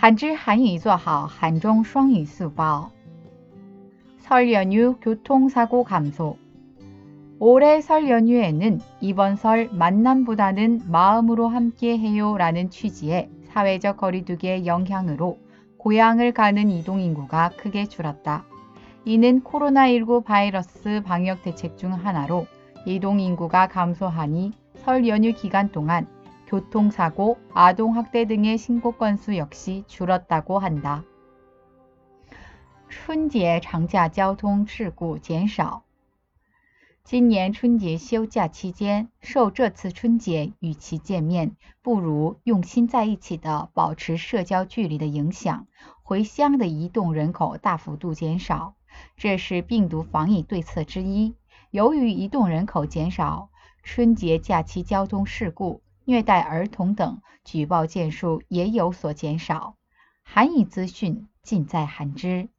한줄 한유 做好 한종 双语 수법. 설 연휴 교통사고 감소. 올해 설 연휴에는 이번 설 만남보다는 마음으로 함께 해요 라는 취지의 사회적 거리두기의 영향으로 고향을 가는 이동인구가 크게 줄었다. 이는 코로나19 바이러스 방역 대책 중 하나로 이동인구가 감소하니 설 연휴 기간 동안 교통사고, 아동학대 등의 신고 건수 역시 줄었다고 한다. 春节长假交通事故减少。今年春节休假期间，受这次春节与其见面不如用心在一起的保持社交距离的影响，回乡的移动人口大幅度减少，这是病毒防疫对策之一。由于移动人口减少，春节假期交通事故。 虐待儿童等举报件数也有所减少。韩语资讯尽在韩知。